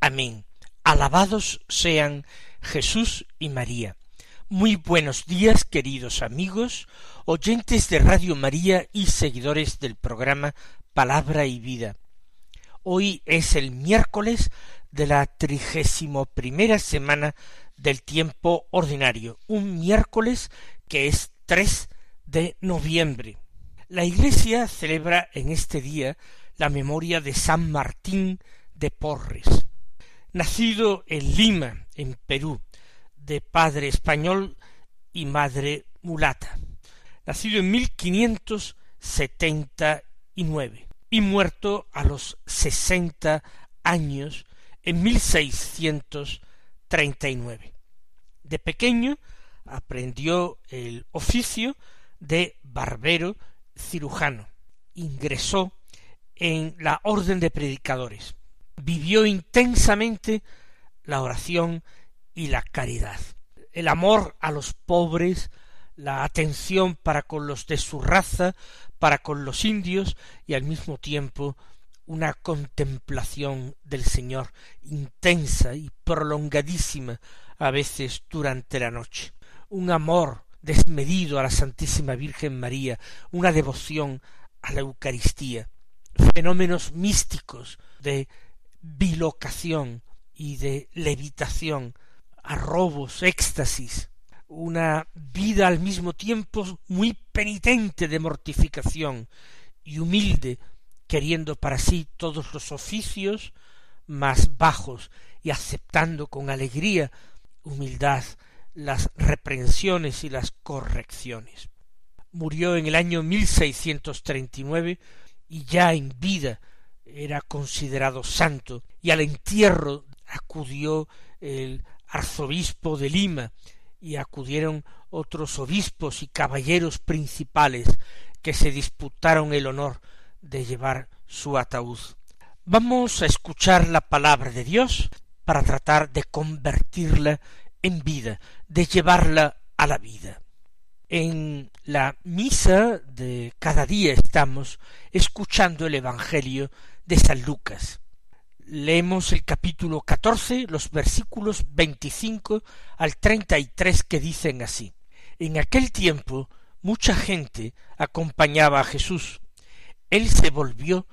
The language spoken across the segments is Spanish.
Amén. Alabados sean Jesús y María. Muy buenos días, queridos amigos, oyentes de Radio María y seguidores del programa Palabra y Vida. Hoy es el miércoles de la trigésimo primera semana del tiempo ordinario, un miércoles que es 3 de noviembre. La Iglesia celebra en este día la memoria de San Martín de Porres. Nacido en Lima, en Perú, de padre español y madre mulata. Nacido en 1579 y muerto a los sesenta años en 1639. De pequeño aprendió el oficio de barbero cirujano. Ingresó en la orden de predicadores. Vivió intensamente la oración y la caridad. El amor a los pobres, la atención para con los de su raza, para con los indios y al mismo tiempo una contemplación del Señor intensa y prolongadísima a veces durante la noche. Un amor desmedido a la Santísima Virgen María, una devoción a la Eucaristía, fenómenos místicos de bilocación y de levitación, arrobos, éxtasis, una vida al mismo tiempo muy penitente de mortificación y humilde, queriendo para sí todos los oficios más bajos y aceptando con alegría, humildad, las reprensiones y las correcciones. Murió en el año 1639 y ya en vida era considerado santo y al entierro acudió el arzobispo de Lima y acudieron otros obispos y caballeros principales que se disputaron el honor de llevar su ataúd. Vamos a escuchar la palabra de Dios para tratar de convertirla en vida, de llevarla a la vida. En la misa de cada día estamos escuchando el Evangelio de San Lucas. Leemos el capítulo catorce, los versículos veinticinco al treinta y tres que dicen así. En aquel tiempo mucha gente acompañaba a Jesús. Él se volvió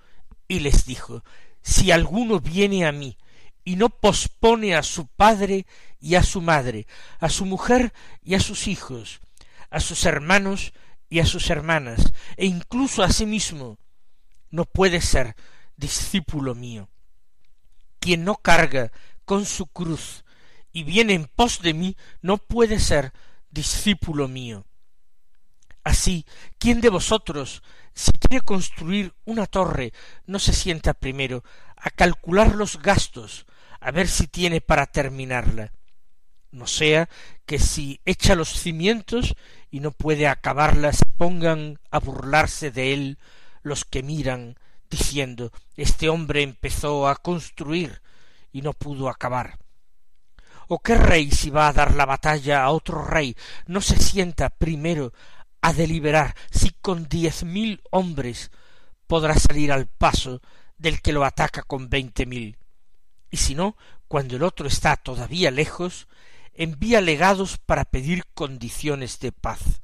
y les dijo, Si alguno viene a mí y no pospone a su padre y a su madre, a su mujer y a sus hijos, a sus hermanos y a sus hermanas, e incluso a sí mismo, no puede ser discípulo mío. Quien no carga con su cruz y viene en pos de mí, no puede ser discípulo mío. Así, ¿quién de vosotros, si quiere construir una torre, no se sienta primero a calcular los gastos, a ver si tiene para terminarla? No sea que si echa los cimientos y no puede acabarla, se pongan a burlarse de él los que miran, diciendo Este hombre empezó a construir y no pudo acabar. ¿O qué rey si va a dar la batalla a otro rey no se sienta primero a deliberar si con diez mil hombres podrá salir al paso del que lo ataca con veinte mil. Y si no, cuando el otro está todavía lejos, envía legados para pedir condiciones de paz.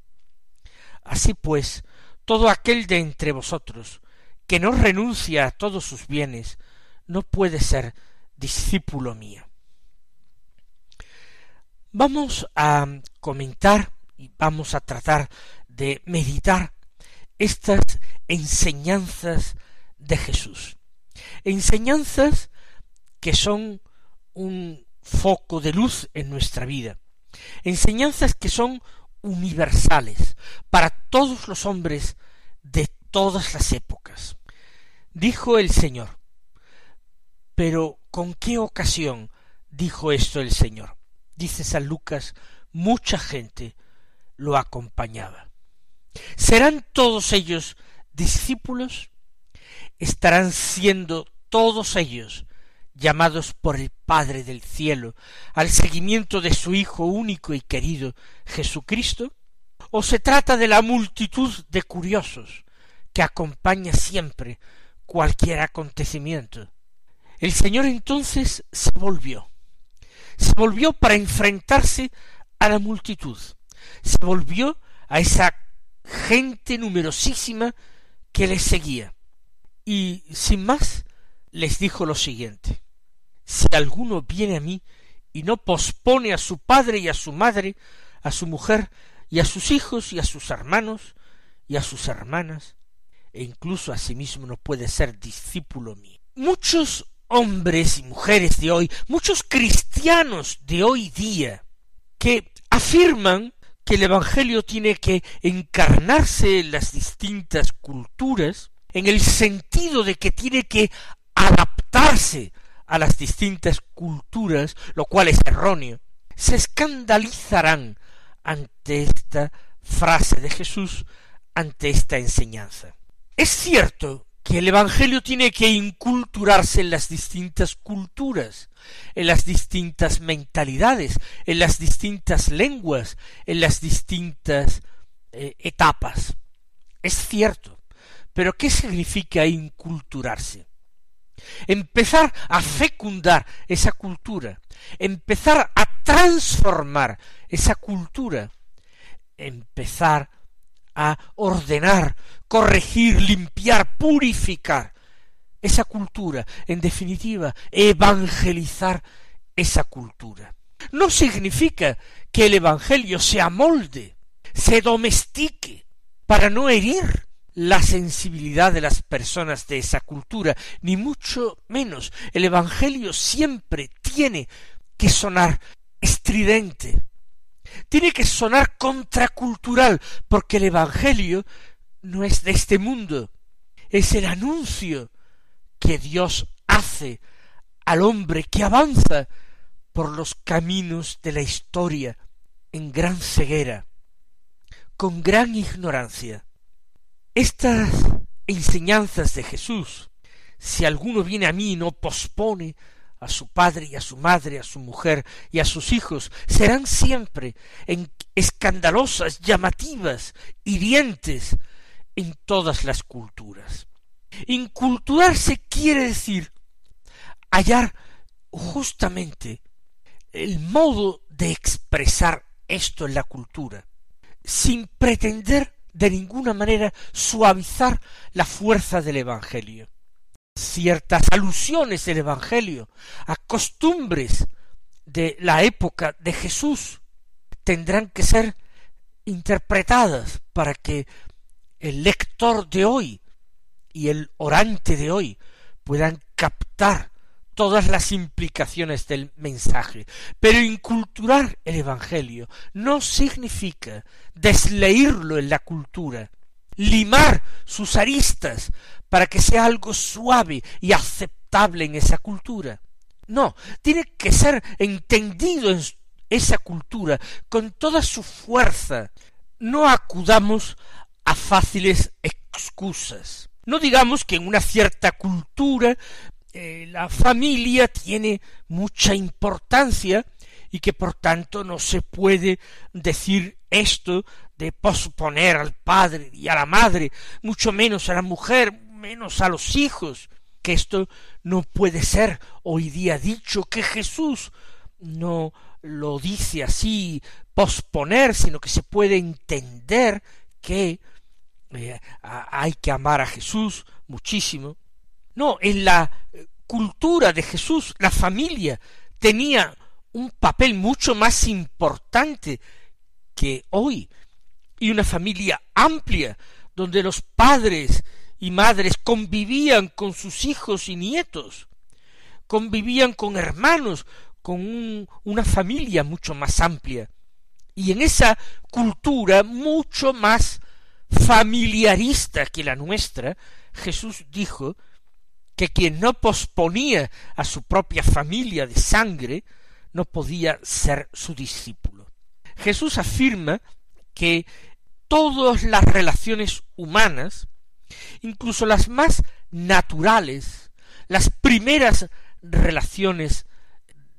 Así pues, todo aquel de entre vosotros que no renuncia a todos sus bienes, no puede ser discípulo mío. Vamos a comentar y vamos a tratar de meditar estas enseñanzas de Jesús. Enseñanzas que son un foco de luz en nuestra vida. Enseñanzas que son universales para todos los hombres de todas las épocas. Dijo el Señor, Pero ¿con qué ocasión dijo esto el Señor? Dice San Lucas, mucha gente lo acompañaba. ¿Serán todos ellos discípulos? ¿Estarán siendo todos ellos llamados por el Padre del cielo al seguimiento de su Hijo único y querido Jesucristo? ¿O se trata de la multitud de curiosos que acompaña siempre cualquier acontecimiento? El Señor entonces se volvió, se volvió para enfrentarse a la multitud, se volvió a esa gente numerosísima que le seguía, y sin más les dijo lo siguiente. Si alguno viene a mí y no pospone a su padre y a su madre, a su mujer y a sus hijos y a sus hermanos y a sus hermanas, e incluso a sí mismo no puede ser discípulo mío. Muchos hombres y mujeres de hoy, muchos cristianos de hoy día, que afirman que el Evangelio tiene que encarnarse en las distintas culturas, en el sentido de que tiene que adaptarse a las distintas culturas, lo cual es erróneo, se escandalizarán ante esta frase de Jesús, ante esta enseñanza. Es cierto que el Evangelio tiene que inculturarse en las distintas culturas, en las distintas mentalidades, en las distintas lenguas, en las distintas eh, etapas. Es cierto. Pero ¿qué significa inculturarse? empezar a fecundar esa cultura, empezar a transformar esa cultura, empezar a ordenar, corregir, limpiar, purificar esa cultura, en definitiva, evangelizar esa cultura. No significa que el Evangelio se amolde, se domestique, para no herir, la sensibilidad de las personas de esa cultura, ni mucho menos. El Evangelio siempre tiene que sonar estridente, tiene que sonar contracultural, porque el Evangelio no es de este mundo, es el anuncio que Dios hace al hombre que avanza por los caminos de la historia en gran ceguera, con gran ignorancia, estas enseñanzas de Jesús, si alguno viene a mí no pospone a su padre y a su madre, a su mujer y a sus hijos, serán siempre escandalosas, llamativas, hirientes en todas las culturas. Inculturarse quiere decir hallar justamente el modo de expresar esto en la cultura, sin pretender de ninguna manera suavizar la fuerza del Evangelio. Ciertas alusiones del Evangelio a costumbres de la época de Jesús tendrán que ser interpretadas para que el lector de hoy y el orante de hoy puedan captar todas las implicaciones del mensaje. Pero inculturar el Evangelio no significa desleírlo en la cultura, limar sus aristas para que sea algo suave y aceptable en esa cultura. No, tiene que ser entendido en esa cultura con toda su fuerza. No acudamos a fáciles excusas. No digamos que en una cierta cultura eh, la familia tiene mucha importancia y que por tanto no se puede decir esto de posponer al padre y a la madre, mucho menos a la mujer, menos a los hijos, que esto no puede ser. Hoy día dicho, que Jesús no lo dice así, posponer, sino que se puede entender que eh, hay que amar a Jesús muchísimo, no, en la eh, cultura de Jesús la familia tenía un papel mucho más importante que hoy, y una familia amplia, donde los padres y madres convivían con sus hijos y nietos, convivían con hermanos, con una familia mucho más amplia. Y en esa cultura mucho más familiarista que la nuestra, Jesús dijo que quien no posponía a su propia familia de sangre no podía ser su discípulo. Jesús afirma que todas las relaciones humanas, incluso las más naturales, las primeras relaciones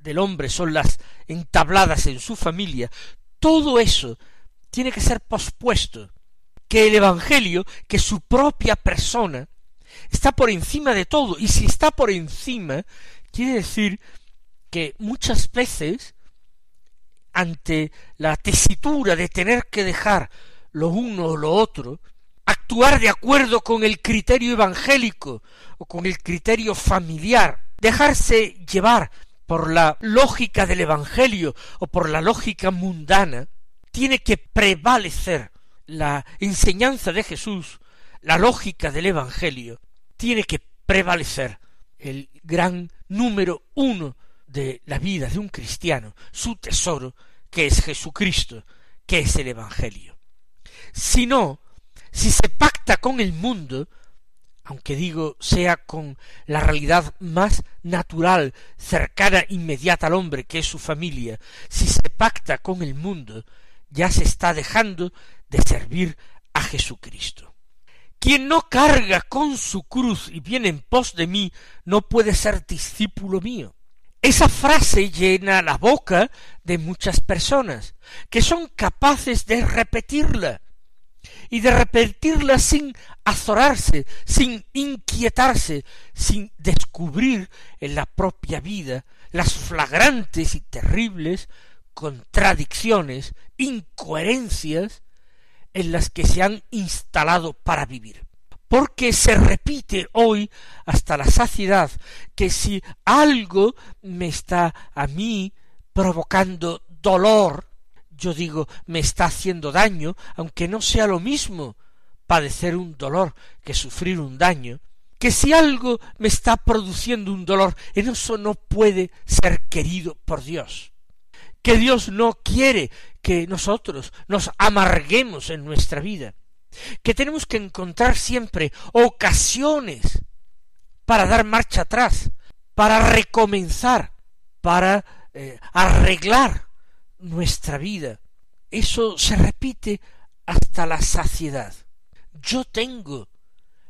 del hombre son las entabladas en su familia, todo eso tiene que ser pospuesto, que el Evangelio, que su propia persona, está por encima de todo, y si está por encima, quiere decir que muchas veces, ante la tesitura de tener que dejar lo uno o lo otro, actuar de acuerdo con el criterio evangélico o con el criterio familiar, dejarse llevar por la lógica del Evangelio o por la lógica mundana, tiene que prevalecer la enseñanza de Jesús, la lógica del Evangelio, tiene que prevalecer el gran número uno de la vida de un cristiano, su tesoro, que es Jesucristo, que es el Evangelio. Si no, si se pacta con el mundo, aunque digo sea con la realidad más natural, cercana, inmediata al hombre, que es su familia, si se pacta con el mundo, ya se está dejando de servir a Jesucristo. Quien no carga con su cruz y viene en pos de mí, no puede ser discípulo mío. Esa frase llena la boca de muchas personas, que son capaces de repetirla, y de repetirla sin azorarse, sin inquietarse, sin descubrir en la propia vida las flagrantes y terribles contradicciones, incoherencias en las que se han instalado para vivir. Porque se repite hoy hasta la saciedad que si algo me está a mí provocando dolor, yo digo me está haciendo daño, aunque no sea lo mismo padecer un dolor que sufrir un daño, que si algo me está produciendo un dolor, en eso no puede ser querido por Dios. Que Dios no quiere que nosotros nos amarguemos en nuestra vida, que tenemos que encontrar siempre ocasiones para dar marcha atrás, para recomenzar, para eh, arreglar nuestra vida. Eso se repite hasta la saciedad. Yo tengo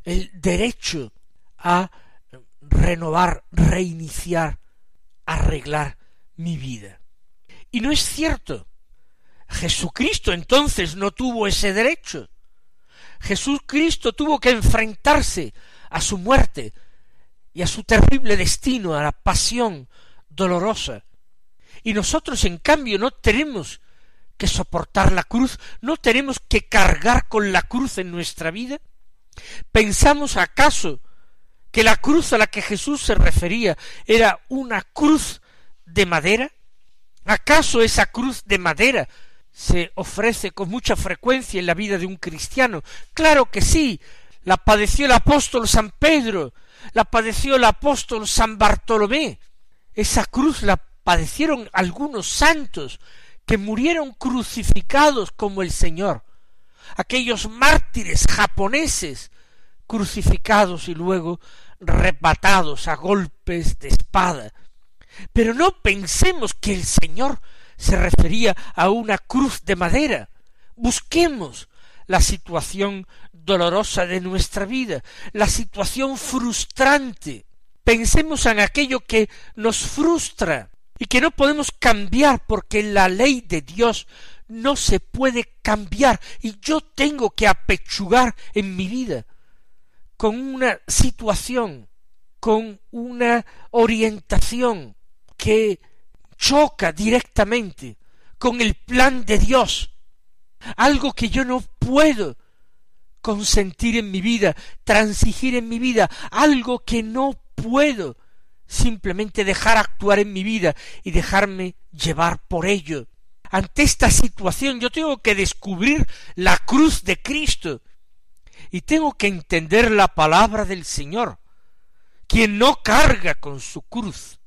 el derecho a renovar, reiniciar, arreglar mi vida. Y no es cierto. Jesucristo entonces no tuvo ese derecho. Jesucristo tuvo que enfrentarse a su muerte y a su terrible destino, a la pasión dolorosa. Y nosotros, en cambio, no tenemos que soportar la cruz, no tenemos que cargar con la cruz en nuestra vida. ¿Pensamos acaso que la cruz a la que Jesús se refería era una cruz de madera? ¿Acaso esa cruz de madera se ofrece con mucha frecuencia en la vida de un cristiano? Claro que sí. La padeció el apóstol San Pedro, la padeció el apóstol San Bartolomé. Esa cruz la padecieron algunos santos que murieron crucificados como el Señor. Aquellos mártires japoneses crucificados y luego repatados a golpes de espada pero no pensemos que el Señor se refería a una cruz de madera. Busquemos la situación dolorosa de nuestra vida, la situación frustrante. Pensemos en aquello que nos frustra y que no podemos cambiar porque la ley de Dios no se puede cambiar y yo tengo que apechugar en mi vida con una situación, con una orientación, que choca directamente con el plan de Dios, algo que yo no puedo consentir en mi vida, transigir en mi vida, algo que no puedo simplemente dejar actuar en mi vida y dejarme llevar por ello. Ante esta situación yo tengo que descubrir la cruz de Cristo y tengo que entender la palabra del Señor. Quien no carga con su cruz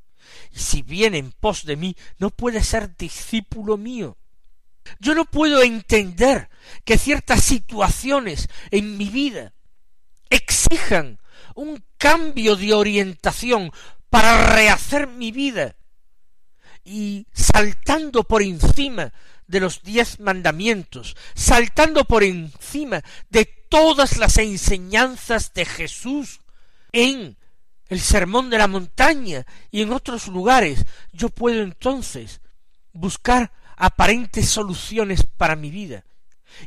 y si viene en pos de mí, no puede ser discípulo mío. Yo no puedo entender que ciertas situaciones en mi vida exijan un cambio de orientación para rehacer mi vida y saltando por encima de los diez mandamientos, saltando por encima de todas las enseñanzas de Jesús en el sermón de la montaña y en otros lugares, yo puedo entonces buscar aparentes soluciones para mi vida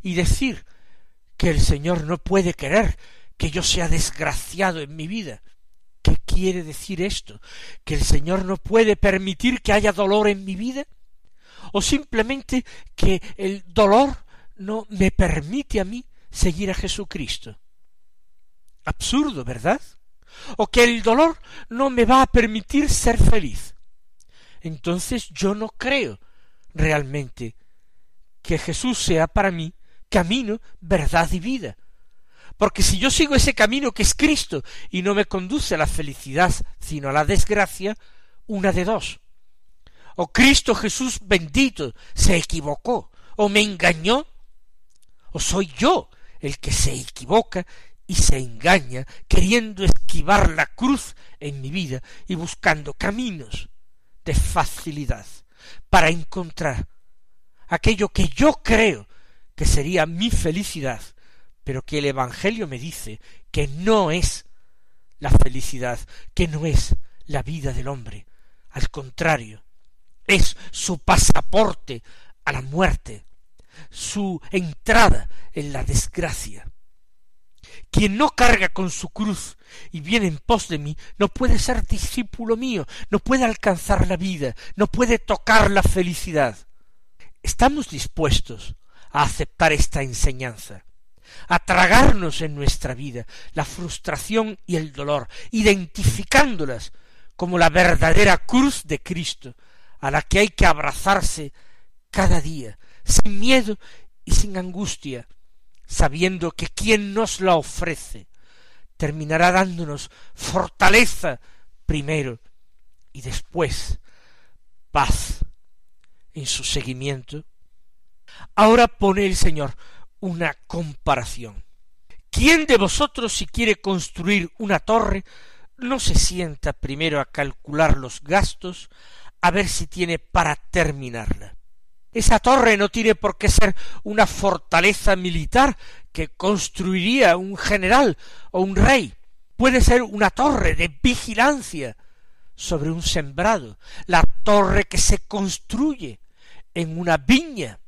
y decir que el Señor no puede querer que yo sea desgraciado en mi vida. ¿Qué quiere decir esto? ¿Que el Señor no puede permitir que haya dolor en mi vida? ¿O simplemente que el dolor no me permite a mí seguir a Jesucristo? Absurdo, ¿verdad? ¿O que el dolor no me va a permitir ser feliz? Entonces yo no creo realmente que Jesús sea para mí camino, verdad y vida. Porque si yo sigo ese camino que es Cristo y no me conduce a la felicidad, sino a la desgracia, una de dos. O Cristo Jesús bendito se equivocó, o me engañó, o soy yo el que se equivoca y se engaña, queriendo esquivar la cruz en mi vida y buscando caminos de facilidad para encontrar aquello que yo creo que sería mi felicidad, pero que el Evangelio me dice que no es la felicidad, que no es la vida del hombre. Al contrario, es su pasaporte a la muerte, su entrada en la desgracia. Quien no carga con su cruz y viene en pos de mí, no puede ser discípulo mío, no puede alcanzar la vida, no puede tocar la felicidad. Estamos dispuestos a aceptar esta enseñanza, a tragarnos en nuestra vida la frustración y el dolor, identificándolas como la verdadera cruz de Cristo, a la que hay que abrazarse cada día, sin miedo y sin angustia, sabiendo que quien nos la ofrece terminará dándonos fortaleza primero y después paz en su seguimiento. Ahora pone el Señor una comparación. ¿Quién de vosotros si quiere construir una torre no se sienta primero a calcular los gastos a ver si tiene para terminarla? Esa torre no tiene por qué ser una fortaleza militar que construiría un general o un rey. Puede ser una torre de vigilancia sobre un sembrado, la torre que se construye en una viña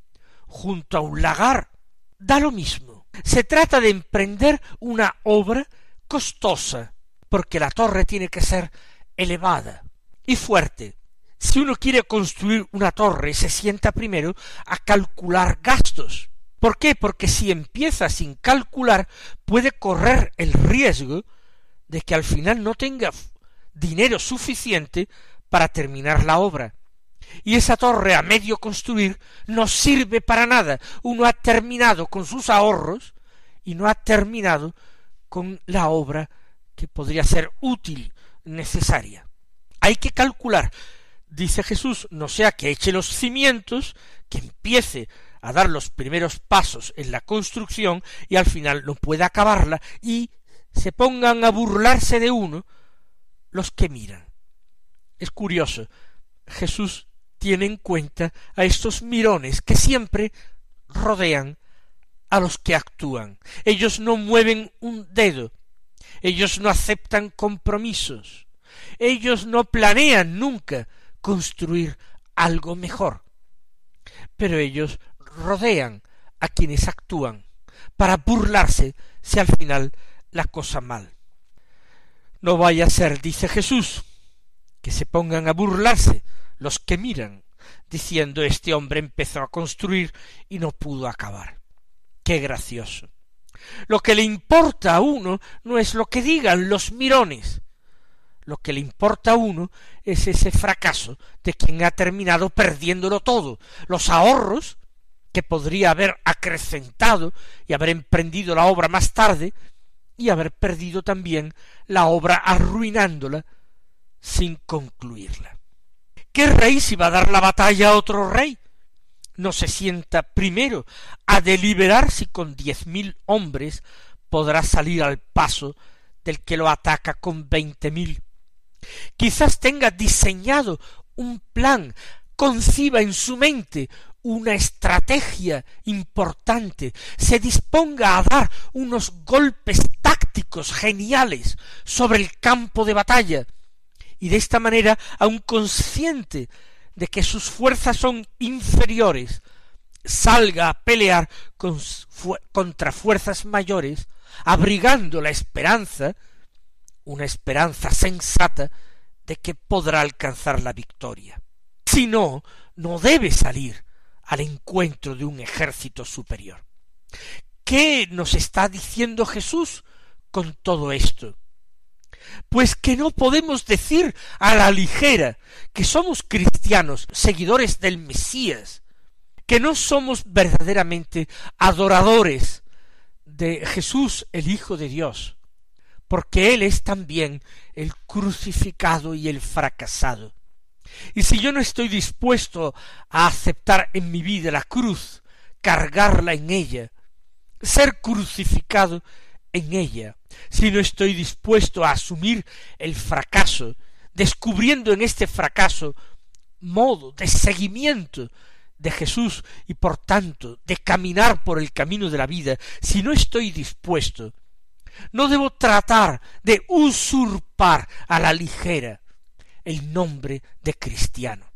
junto a un lagar. Da lo mismo. Se trata de emprender una obra costosa, porque la torre tiene que ser elevada y fuerte. Si uno quiere construir una torre, se sienta primero a calcular gastos. ¿Por qué? Porque si empieza sin calcular, puede correr el riesgo de que al final no tenga dinero suficiente para terminar la obra y esa torre a medio construir no sirve para nada. Uno ha terminado con sus ahorros y no ha terminado con la obra que podría ser útil, necesaria. Hay que calcular, dice Jesús, no sea que eche los cimientos, que empiece a dar los primeros pasos en la construcción y al final no pueda acabarla y se pongan a burlarse de uno los que miran. Es curioso, Jesús tiene en cuenta a estos mirones que siempre rodean a los que actúan. Ellos no mueven un dedo, ellos no aceptan compromisos, ellos no planean nunca construir algo mejor, pero ellos rodean a quienes actúan para burlarse si al final la cosa mal. No vaya a ser, dice Jesús, que se pongan a burlarse los que miran, diciendo este hombre empezó a construir y no pudo acabar. Qué gracioso. Lo que le importa a uno no es lo que digan los mirones. Lo que le importa a uno es ese fracaso de quien ha terminado perdiéndolo todo, los ahorros que podría haber acrecentado y haber emprendido la obra más tarde, y haber perdido también la obra arruinándola sin concluirla. ¿Qué rey si va a dar la batalla a otro rey? No se sienta primero a deliberar si con diez mil hombres podrá salir al paso del que lo ataca con veinte mil. Quizás tenga diseñado un plan, conciba en su mente una estrategia importante, se disponga a dar unos golpes tácticos geniales sobre el campo de batalla, y de esta manera, aun consciente de que sus fuerzas son inferiores, salga a pelear contra fuerzas mayores, abrigando la esperanza, una esperanza sensata, de que podrá alcanzar la victoria. Si no, no debe salir al encuentro de un ejército superior. ¿Qué nos está diciendo Jesús con todo esto? Pues que no podemos decir a la ligera que somos cristianos, seguidores del Mesías, que no somos verdaderamente adoradores de Jesús el Hijo de Dios, porque Él es también el crucificado y el fracasado, y si yo no estoy dispuesto a aceptar en mi vida la cruz, cargarla en ella, ser crucificado en ella, si no estoy dispuesto a asumir el fracaso, descubriendo en este fracaso modo de seguimiento de Jesús y por tanto de caminar por el camino de la vida, si no estoy dispuesto, no debo tratar de usurpar a la ligera el nombre de cristiano.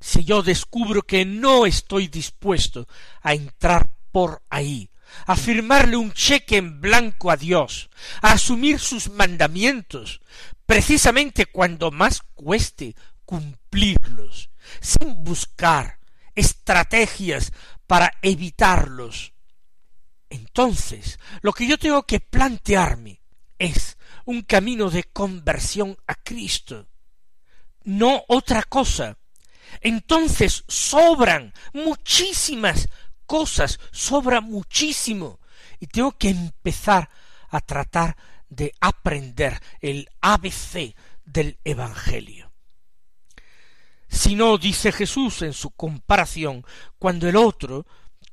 Si yo descubro que no estoy dispuesto a entrar por ahí, a firmarle un cheque en blanco a Dios, a asumir sus mandamientos, precisamente cuando más cueste cumplirlos, sin buscar estrategias para evitarlos. Entonces, lo que yo tengo que plantearme es un camino de conversión a Cristo, no otra cosa. Entonces sobran muchísimas cosas, sobra muchísimo. Y tengo que empezar a tratar de aprender el ABC del Evangelio. Si no, dice Jesús en su comparación, cuando el otro,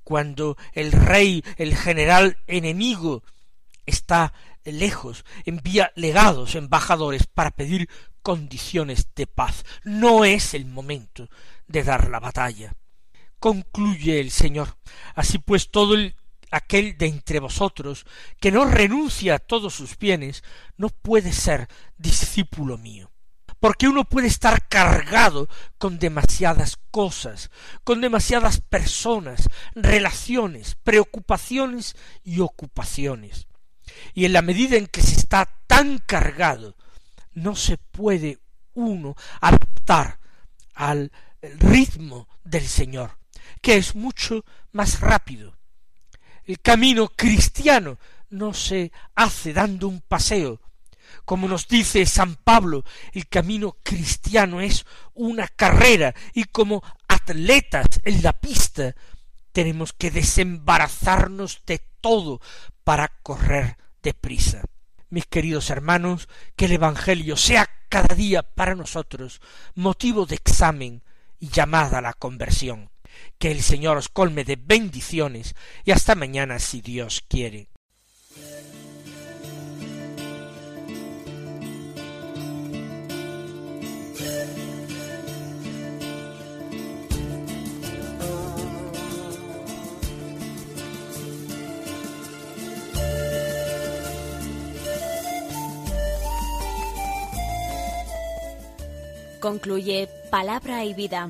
cuando el rey, el general enemigo, está lejos, envía legados, embajadores, para pedir condiciones de paz. No es el momento de dar la batalla. Concluye el Señor. Así pues todo el, aquel de entre vosotros que no renuncia a todos sus bienes no puede ser discípulo mío. Porque uno puede estar cargado con demasiadas cosas, con demasiadas personas, relaciones, preocupaciones y ocupaciones. Y en la medida en que se está tan cargado no se puede uno adaptar al ritmo del Señor, que es mucho más rápido. El camino cristiano no se hace dando un paseo. Como nos dice San Pablo, el camino cristiano es una carrera y como atletas en la pista tenemos que desembarazarnos de todo para correr deprisa mis queridos hermanos, que el Evangelio sea cada día para nosotros motivo de examen y llamada a la conversión. Que el Señor os colme de bendiciones y hasta mañana si Dios quiere. Concluye Palabra y Vida,